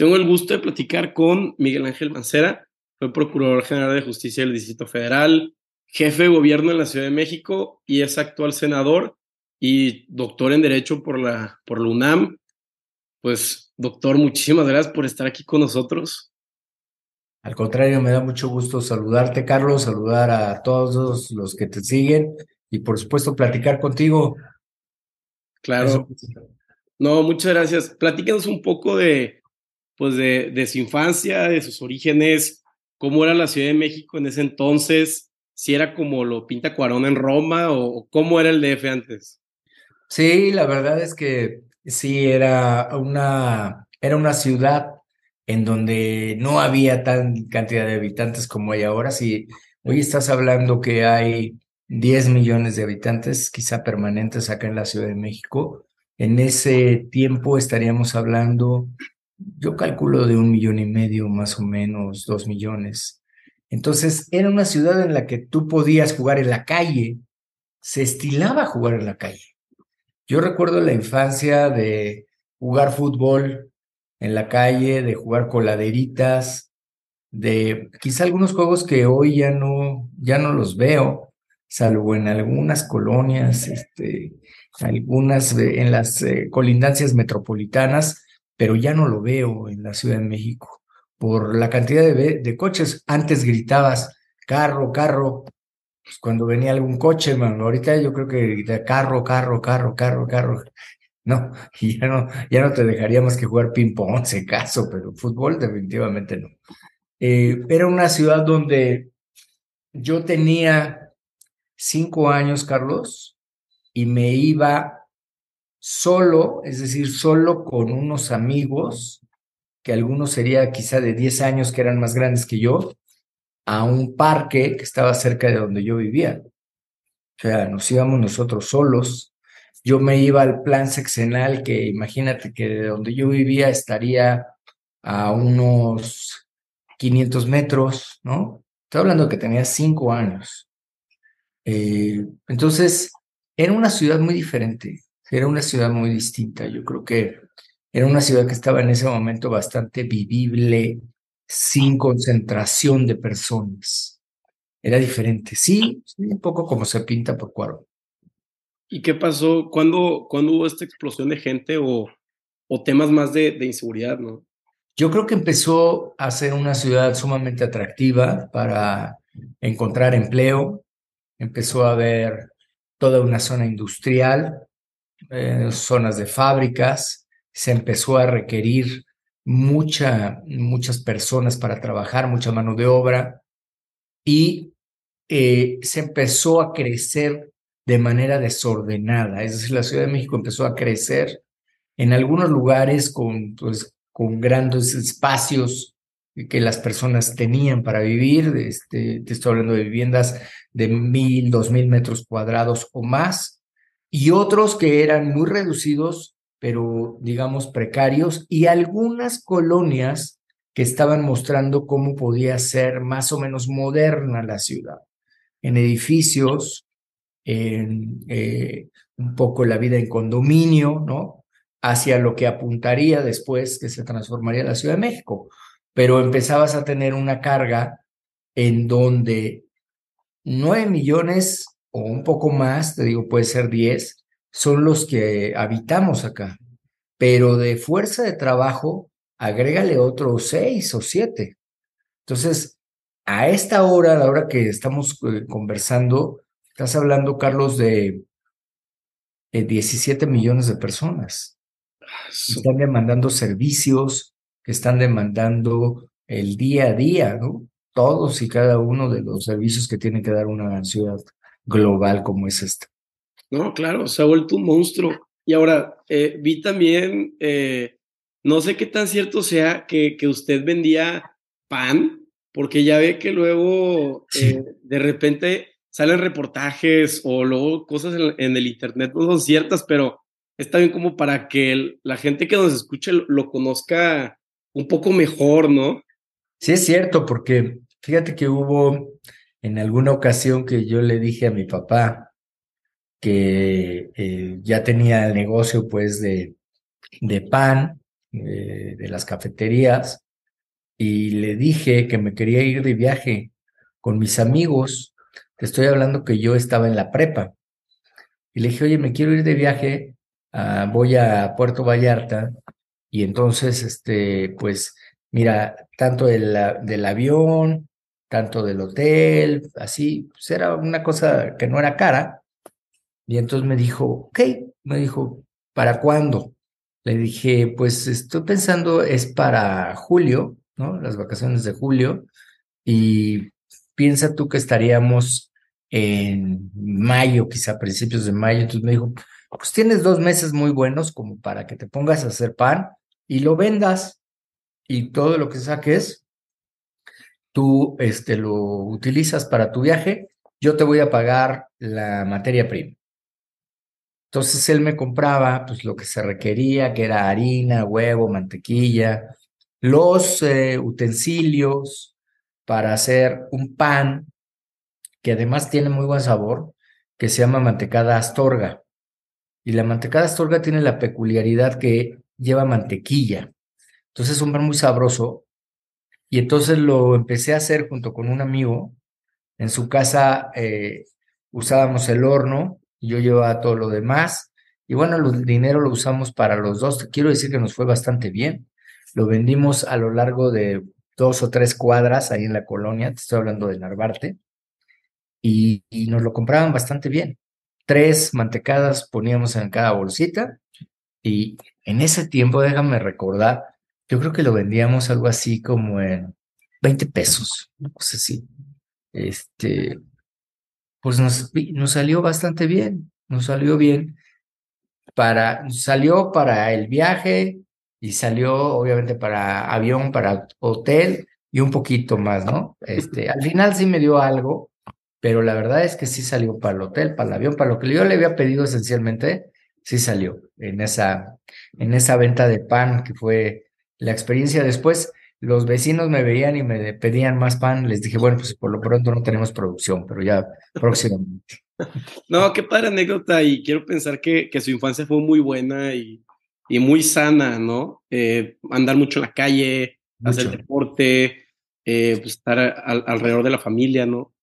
Tengo el gusto de platicar con Miguel Ángel Mancera, fue Procurador General de Justicia del Distrito Federal, jefe de gobierno en la Ciudad de México y es actual senador y doctor en Derecho por la, por la UNAM. Pues, doctor, muchísimas gracias por estar aquí con nosotros. Al contrario, me da mucho gusto saludarte, Carlos, saludar a todos los que te siguen y, por supuesto, platicar contigo. Claro. No, muchas gracias. Platícanos un poco de, pues de, su infancia, de sus orígenes, cómo era la Ciudad de México en ese entonces, si era como lo pinta Cuarón en Roma o, cómo era el DF antes. Sí, la verdad es que sí, era una, era una ciudad en donde no había tan cantidad de habitantes como hay ahora. Si hoy estás hablando que hay 10 millones de habitantes, quizá permanentes acá en la Ciudad de México, en ese tiempo estaríamos hablando yo calculo de un millón y medio, más o menos, dos millones. Entonces, era una ciudad en la que tú podías jugar en la calle, se estilaba jugar en la calle. Yo recuerdo la infancia de jugar fútbol en la calle, de jugar coladeritas, de quizá algunos juegos que hoy ya no, ya no los veo, salvo en algunas colonias, este, algunas en las eh, colindancias metropolitanas, pero ya no lo veo en la Ciudad de México por la cantidad de, coches. Antes gritabas carro, carro, pues cuando venía algún coche, hermano. Ahorita yo creo que grita carro, carro, carro, carro, carro. No, ya no, ya no te dejaríamos que jugar ping-pong, si caso, pero fútbol definitivamente no. Eh, era una ciudad donde yo tenía cinco años, Carlos, y me iba solo, es decir, solo con unos amigos, que algunos sería quizá de 10 años que eran más grandes que yo, a un parque que estaba cerca de donde yo vivía. O sea, nos íbamos nosotros solos. Yo me iba al plan sexenal, que imagínate que de donde yo vivía estaría a unos 500 metros, ¿no? Estoy hablando que tenía cinco años. Eh, entonces, era una ciudad muy diferente. Era una ciudad muy distinta. Yo creo que era una ciudad que estaba en ese momento bastante vivible, sin concentración de personas. Era diferente. Sí, un poco como se pinta por Cuaro. ¿Y qué pasó? ¿Cuándo, hubo esta explosión de gente o, o temas más de, de inseguridad, no? Yo creo que empezó a ser una ciudad sumamente atractiva para encontrar empleo. Empezó a haber toda una zona industrial zonas de fábricas, se empezó a requerir mucha, muchas personas para trabajar, mucha mano de obra, y eh, se empezó a crecer de manera desordenada. Es decir, la Ciudad de México empezó a crecer en algunos lugares con, pues, con grandes espacios que las personas tenían para vivir. Este, te estoy hablando de viviendas de mil, dos mil metros cuadrados o más, y otros que eran muy reducidos, pero digamos precarios, y algunas colonias que estaban mostrando cómo podía ser más o menos moderna la ciudad, en edificios, en eh, un poco la vida en condominio, ¿no? Hacia lo que apuntaría después que se transformaría la Ciudad de México. Pero empezabas a tener una carga en donde nueve millones o un poco más, te digo, puede ser 10, son los que habitamos acá. Pero de fuerza de trabajo, agrégale otros 6 o 7. Entonces, a esta hora, a la hora que estamos eh, conversando, estás hablando, Carlos, de, 17 millones de personas. Que están demandando servicios, que están demandando el día a día, ¿no? Todos y cada uno de los servicios que tiene que dar una ciudad global como es esta. No, claro, se ha vuelto un monstruo. Y ahora, eh, vi también, eh, no sé qué tan cierto sea que, que, usted vendía pan, porque ya ve que luego eh, de repente salen reportajes o luego cosas en, el internet no son ciertas, pero está bien como para que la gente que nos escuche lo conozca un poco mejor, ¿no? Sí, es cierto, porque fíjate que hubo en alguna ocasión que yo le dije a mi papá que eh, ya tenía el negocio pues de, de pan de, de las cafeterías y le dije que me quería ir de viaje con mis amigos. Te estoy hablando que yo estaba en la prepa. Y le dije, oye, me quiero ir de viaje, voy a Puerto Vallarta. Y entonces, este, pues, mira, tanto del avión, tanto del hotel, así, pues era una cosa que no era cara. Y entonces me dijo, ok, me dijo, ¿para cuándo? Le dije, pues estoy pensando, es para julio, ¿no? Las vacaciones de julio. Y piensa tú que estaríamos en mayo, quizá principios de mayo. Entonces me dijo, pues tienes dos meses muy buenos como para que te pongas a hacer pan y lo vendas y todo lo que saques, tú este, lo utilizas para tu viaje, yo te voy a pagar la materia prima. Entonces él me compraba pues lo que se requería, que era harina, huevo, mantequilla, los eh, utensilios para hacer un pan que además tiene muy buen sabor, que se llama mantecada astorga. Y la mantecada astorga tiene la peculiaridad que lleva mantequilla. Entonces es un pan muy sabroso. Y entonces lo empecé a hacer junto con un amigo. En su casa eh, usábamos el horno, y yo llevaba todo lo demás. Y bueno, el dinero lo usamos para los dos. Quiero decir que nos fue bastante bien. Lo vendimos a lo largo de dos o tres cuadras ahí en la colonia, te estoy hablando de Narvarte y, nos lo compraban bastante bien. Tres mantecadas poníamos en cada bolsita y en ese tiempo, déjame recordar, yo creo que lo vendíamos algo así como en 20 pesos, no sé si. Este, pues nos, nos salió bastante bien, nos salió bien. Para, salió para el viaje y salió obviamente para avión, para hotel y un poquito más, ¿no? Este, al final sí me dio algo, pero la verdad es que sí salió para el hotel, para el avión, para lo que yo le había pedido esencialmente, sí salió en esa, en esa venta de pan que fue la experiencia. Después los vecinos me veían y me pedían más pan, les dije, bueno, pues por lo pronto no tenemos producción, pero ya próximamente. No, qué padre anécdota y quiero pensar que, que su infancia fue muy buena y, y muy sana, ¿no? Eh, andar mucho en la calle, hacer deporte, eh, pues estar alrededor de la familia, ¿no?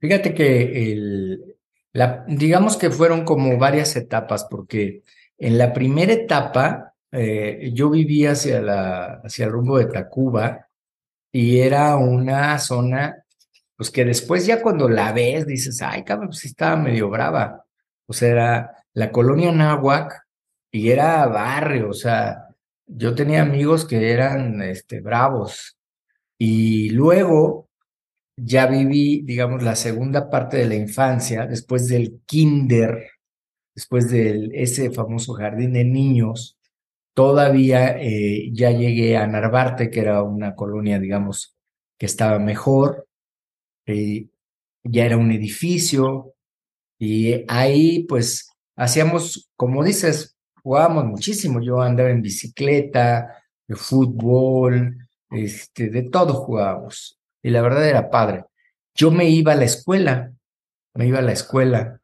Fíjate que el, la, digamos que fueron como varias etapas, porque en la primera etapa eh, yo vivía hacia, la, hacia el rumbo de Tacuba y era una zona, pues que después ya cuando la ves dices, ay, cabrón, pues estaba medio brava. O sea, era la colonia Náhuac y era barrio, o sea, yo tenía amigos que eran este, bravos. Y luego ya viví, digamos, la segunda parte de la infancia, después del kinder, después de ese famoso jardín de niños, todavía eh, ya llegué a Narvarte, que era una colonia, digamos, que estaba mejor, ya era un edificio, y ahí pues hacíamos, como dices, jugábamos muchísimo, yo andaba en bicicleta, de fútbol, este, de todo jugábamos y la verdad era padre. Yo me iba a la escuela, me iba a la escuela,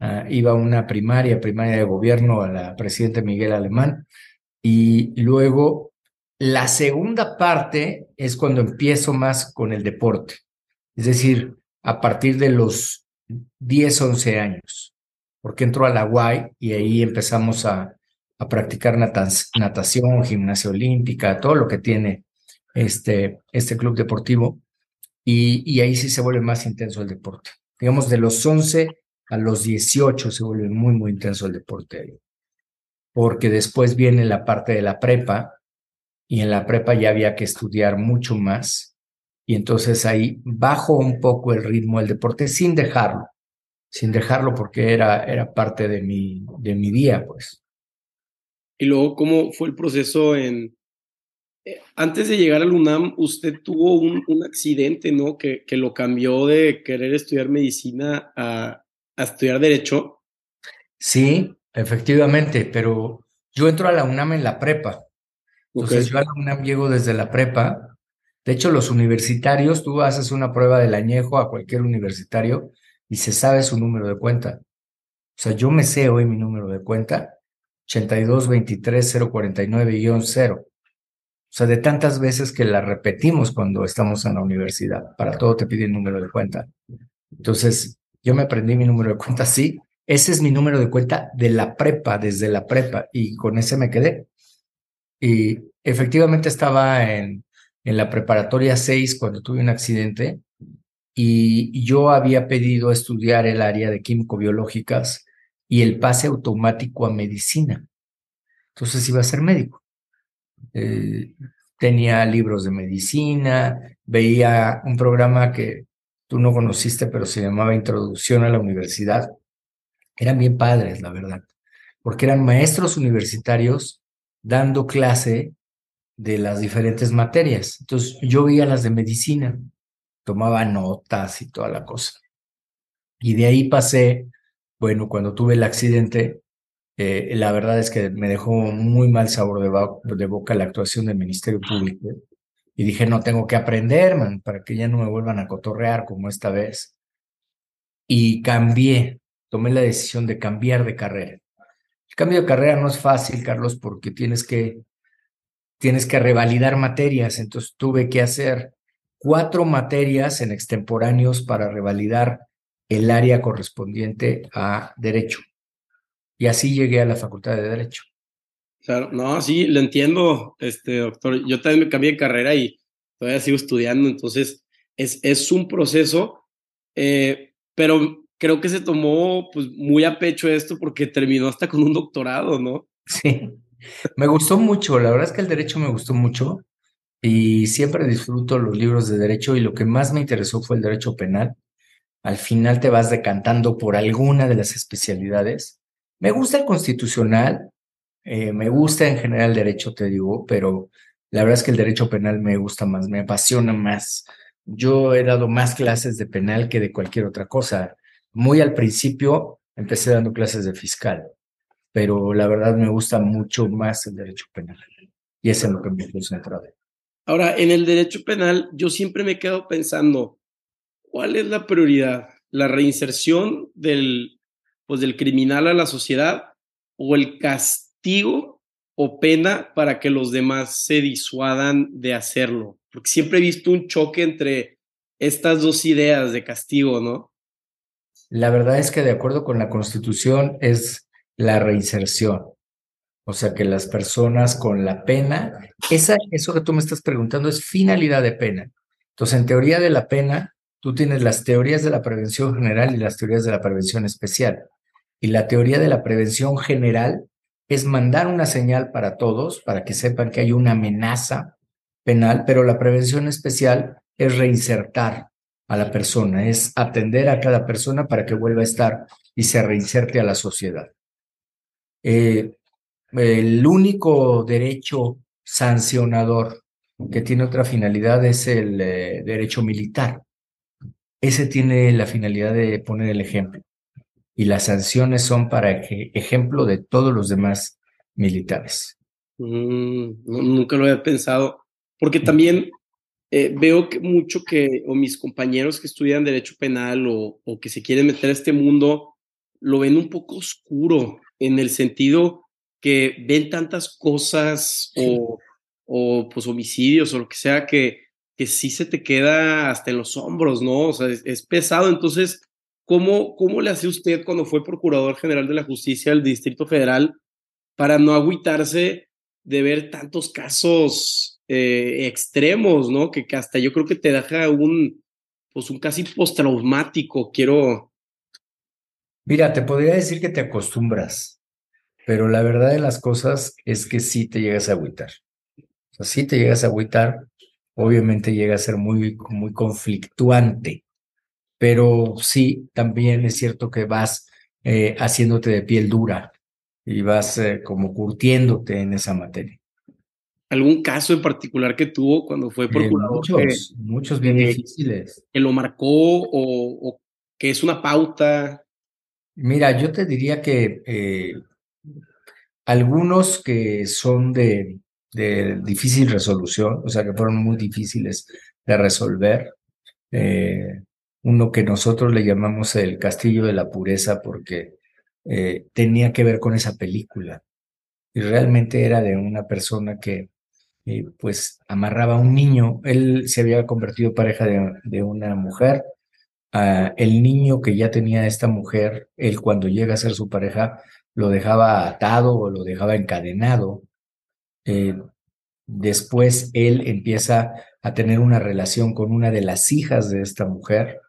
ah, iba a una primaria, primaria de gobierno, a la presidenta Miguel Alemán, y luego la segunda parte es cuando empiezo más con el deporte, es decir, a partir de los 10, 11 años, porque entro a la UAI y ahí empezamos a, a practicar natación, gimnasia olímpica, todo lo que tiene este, este club deportivo y, ahí sí se vuelve más intenso el deporte. Digamos, de los 11 a los 18 se vuelve muy, muy intenso el deporte. Porque después viene la parte de la prepa y en la prepa ya había que estudiar mucho más. Y entonces ahí bajo un poco el ritmo del deporte sin dejarlo, sin dejarlo porque era, era parte de mi, de mi día, pues. Y luego, ¿cómo fue el proceso en, eh, antes de llegar al UNAM, usted tuvo un, accidente, ¿no? Que, que, lo cambió de querer estudiar medicina a, estudiar derecho. Sí, efectivamente, pero yo entro a la UNAM en la prepa. Entonces yo a la UNAM llego desde la prepa. De hecho, los universitarios, tú haces una prueba del añejo a cualquier universitario y se sabe su número de cuenta. O sea, yo me sé hoy mi número de cuenta 8223-049-0. O sea, de tantas veces que la repetimos cuando estamos en la universidad. Para todo te pide el número de cuenta. Entonces, yo me aprendí mi número de cuenta sí. Ese es mi número de cuenta de la prepa, desde la prepa, y con ese me quedé. Y efectivamente estaba en, en la preparatoria 6 cuando tuve un accidente y yo había pedido estudiar el área de químico-biológicas y el pase automático a medicina. Entonces iba a ser médico. Eh, tenía libros de medicina, veía un programa que tú no conociste, pero se llamaba Introducción a la Universidad. Eran bien padres, la verdad, porque eran maestros universitarios dando clase de las diferentes materias. Entonces yo veía las de medicina tomaba notas y toda la cosa. Y de ahí pasé, bueno, cuando tuve el accidente, eh, la verdad es que me dejó muy mal sabor de, de, boca la actuación del Ministerio Público. Y dije, no, tengo que aprender, man, para que ya no me vuelvan a cotorrear como esta vez. Y cambié, tomé la decisión de cambiar de carrera. El cambio de carrera no es fácil, Carlos, porque tienes que, tienes que revalidar materias. Entonces tuve que hacer cuatro materias en extemporáneos para revalidar el área correspondiente a Derecho. Y así llegué a la Facultad de Derecho. Claro, no, sí, lo entiendo, este doctor. Yo también me cambié de carrera y todavía sigo estudiando, entonces es, es un proceso, eh, pero creo que se tomó pues muy a pecho esto porque terminó hasta con un doctorado, ¿no? Sí, me gustó mucho, la verdad es que el derecho me gustó mucho y siempre disfruto los libros de derecho y lo que más me interesó fue el derecho penal. Al final te vas decantando por alguna de las especialidades. Me gusta el constitucional, eh, me gusta en general el derecho, te digo, pero la verdad es que el derecho penal me gusta más, me apasiona más. Yo he dado más clases de penal que de cualquier otra cosa. Muy al principio empecé dando clases de fiscal, pero la verdad me gusta mucho más el derecho penal. Y es lo que me concentrado. Ahora, en el derecho penal, yo siempre me quedo pensando, ¿cuál es la prioridad? ¿La reinserción del, pues, del criminal a la sociedad o el castigo o pena para que los demás se disuadan de hacerlo? Porque siempre he visto un choque entre estas dos ideas de castigo, ¿no? La verdad es que de acuerdo con la Constitución es la reinserción. O sea, que las personas con la pena, eso que tú me estás preguntando es finalidad de pena. Entonces, en teoría de la pena, tú tienes las teorías de la prevención general y las teorías de la prevención especial. Y la teoría de la prevención general es mandar una señal para todos, para que sepan que hay una amenaza penal, pero la prevención especial es reinsertar a la persona, es atender a cada persona para que vuelva a estar y se reinserte a la sociedad. Eh, el único derecho sancionador que tiene otra finalidad es el eh, derecho militar. Ese tiene la finalidad de poner el ejemplo. Y las sanciones son para ejemplo de todos los demás militares. Mm, nunca lo había pensado, porque también eh, veo que mucho que, o mis compañeros que estudian derecho penal o, o que se quieren meter a este mundo, lo ven un poco oscuro en el sentido que ven tantas cosas o, o pues homicidios o lo que sea que, que sí se te queda hasta en los hombros, ¿no? O sea, es, pesado. Entonces, ¿cómo, ¿cómo le hace usted cuando fue Procurador General de la Justicia del Distrito Federal para no agüitarse de ver tantos casos eh, extremos, ¿no? Que, hasta yo creo que te deja un, pues un casi postraumático, quiero... Mira, te podría decir que te acostumbras pero la verdad de las cosas es que sí te llegas a agüitar. O sea, sí te llegas a agüitar, obviamente llega a ser muy, muy conflictuante, pero sí, también es cierto que vas eh, haciéndote de piel dura y vas eh, como curtiéndote en esa materia. ¿Algún caso en particular que tuvo cuando fue procurador? muchos, muchos bien difíciles. Que lo marcó o, o, que es una pauta. Mira, yo te diría que eh, algunos que son de, de, difícil resolución, o sea, que fueron muy difíciles de resolver. Eh, uno que nosotros le llamamos el Castillo de la Pureza porque eh, tenía que ver con esa película. y realmente era de una persona que eh, pues amarraba a un niño. Él se había convertido pareja de, una mujer. Ah, el niño que ya tenía esta mujer, él cuando llega a ser su pareja, lo dejaba atado o lo dejaba encadenado. Eh, después él empieza a tener una relación con una de las hijas de esta mujer,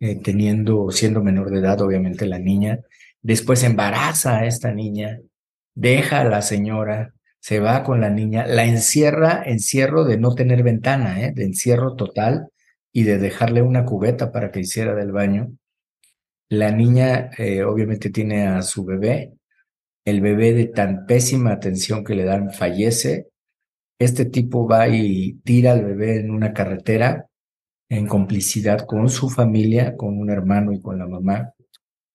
eh, teniendo, siendo menor de edad, obviamente la niña. Después embaraza a esta niña, deja a la señora, se va con la niña, la encierra, encierro de no tener ventana, ¿eh? de encierro total y de dejarle una cubeta para que hiciera del baño. La niña eh, obviamente tiene a su bebé, el bebé de tan pésima atención que le dan fallece. Este tipo va y tira al bebé en una carretera en complicidad con su familia, con un hermano y con la mamá.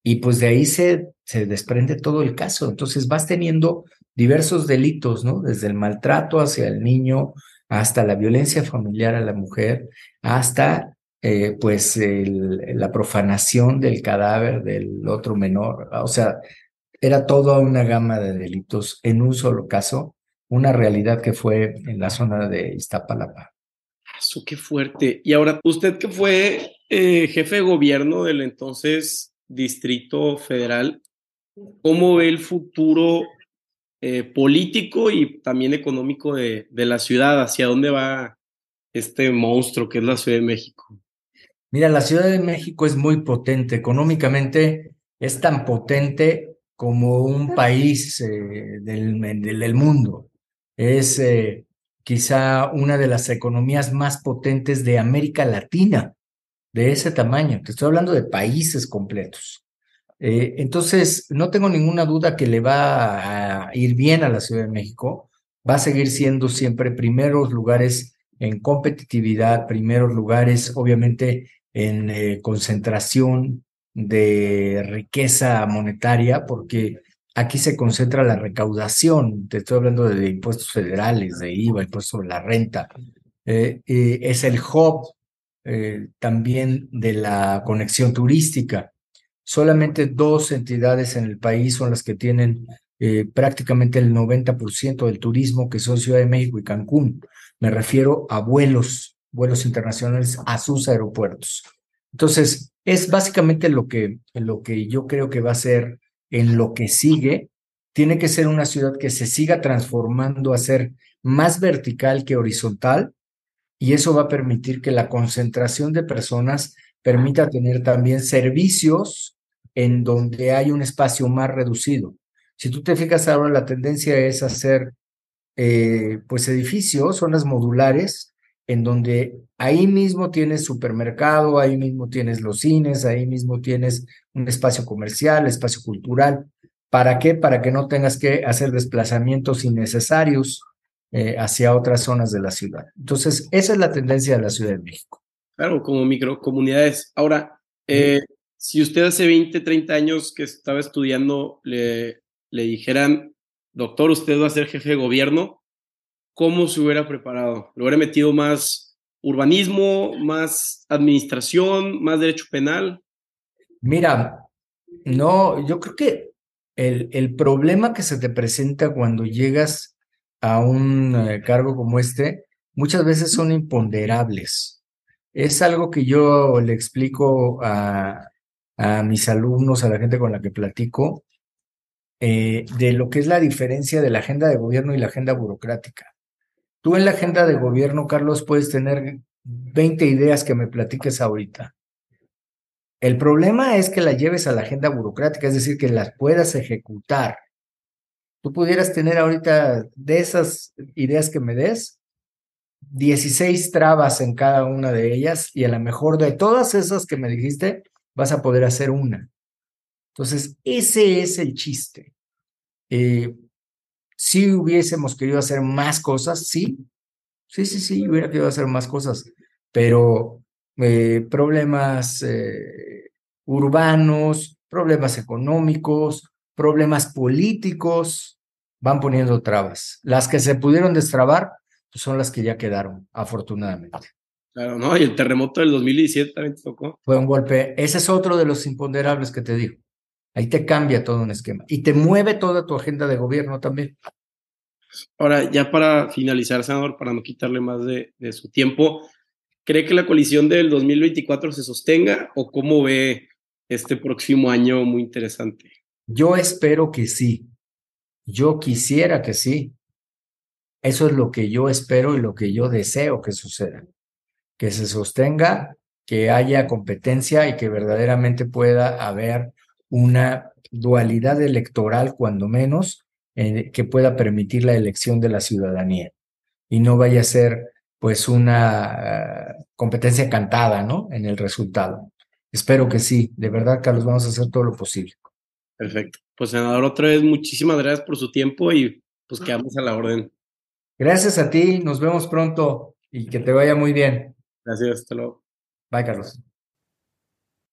Y pues de ahí se, se desprende todo el caso. Entonces vas teniendo diversos delitos, ¿no? Desde el maltrato hacia el niño, hasta la violencia familiar a la mujer, hasta eh, pues la profanación del cadáver del otro menor. O sea, era toda una gama de delitos en un solo caso, una realidad que fue en la zona de Iztapalapa. Qué fuerte. Y ahora, usted que fue eh, jefe de gobierno del entonces Distrito Federal, ¿cómo ve el futuro eh, político y también económico de, de, la ciudad? ¿Hacia dónde va este monstruo que es la Ciudad de México? Mira, la Ciudad de México es muy potente. Económicamente es tan potente como un país eh, del, del, mundo. Es eh, quizá una de las economías más potentes de América Latina de ese tamaño. Te estoy hablando de países completos. Eh, entonces, no tengo ninguna duda que le va a ir bien a la Ciudad de México. Va a seguir siendo siempre primeros lugares en competitividad, primeros lugares, obviamente, en eh, concentración de riqueza monetaria, porque aquí se concentra la recaudación. Te estoy hablando de, impuestos federales, de IVA, impuestos sobre la renta. Eh, es el hub también de la conexión turística. Solamente dos entidades en el país son las que tienen eh, prácticamente el 90% del turismo, que son Ciudad de México y Cancún. Me refiero a vuelos, vuelos internacionales a sus aeropuertos. Entonces, es básicamente lo que, lo que yo creo que va a ser en lo que sigue. Tiene que ser una ciudad que se siga transformando a ser más vertical que horizontal y eso va a permitir que la concentración de personas permita tener también servicios en donde hay un espacio más reducido. Si tú te fijas ahora, la tendencia es hacer eh, pues edificios, zonas modulares, en donde ahí mismo tienes supermercado, ahí mismo tienes los cines, ahí mismo tienes un espacio comercial, espacio cultural. ¿Para qué? Para que no tengas que hacer desplazamientos innecesarios eh, hacia otras zonas de la ciudad. Entonces, esa es la tendencia de la Ciudad de México. Claro, como microcomunidades. Ahora, eh, si usted hace 20, 30 años que estaba estudiando le, le dijeran, doctor, usted va a ser jefe de gobierno, ¿cómo se hubiera preparado? ¿Le hubiera metido más urbanismo, más administración, más derecho penal? Mira, no, yo creo que el, el problema que se te presenta cuando llegas a un eh, cargo como este, muchas veces son imponderables. Es algo que yo le explico a, mis alumnos, a la gente con la que platico, eh, de lo que es la diferencia de la agenda de gobierno y la agenda burocrática. Tú en la agenda de gobierno, Carlos, puedes tener 20 ideas que me platiques ahorita. El problema es que las lleves a la agenda burocrática, es decir, que las puedas ejecutar tú pudieras tener ahorita de esas ideas que me des, 16 trabas en cada una de ellas y a lo mejor de todas esas que me dijiste, vas a poder hacer una. Entonces, ese es el chiste. Eh, si hubiésemos querido hacer más cosas, sí, sí, sí, sí, hubiera querido hacer más cosas, pero eh, problemas eh, urbanos, problemas económicos, problemas políticos van poniendo trabas. Las que se pudieron destrabar pues, son las que ya quedaron, afortunadamente. Claro, ¿no? Y el terremoto del 2017 también te tocó. Fue un golpe. Ese es otro de los imponderables que te digo. Ahí te cambia todo un esquema y te mueve toda tu agenda de gobierno también. Ahora, ya para finalizar, senador, para no quitarle más de, de su tiempo, ¿cree que la coalición del 2024 se sostenga o cómo ve este próximo año muy interesante? Yo espero que sí. Yo quisiera que sí. Eso es lo que yo espero y lo que yo deseo que suceda. Que se sostenga, que haya competencia y que verdaderamente pueda haber una dualidad electoral, cuando menos, eh, que pueda permitir la elección de la ciudadanía y no vaya a ser pues una uh, competencia cantada, ¿no? En el resultado. Espero que sí, de verdad, Carlos, vamos a hacer todo lo posible. Perfecto. Pues, senador, otra vez muchísimas gracias por su tiempo y pues quedamos a la orden. Gracias a ti, nos vemos pronto y que te vaya muy bien. Gracias, hasta luego. Bye, Carlos.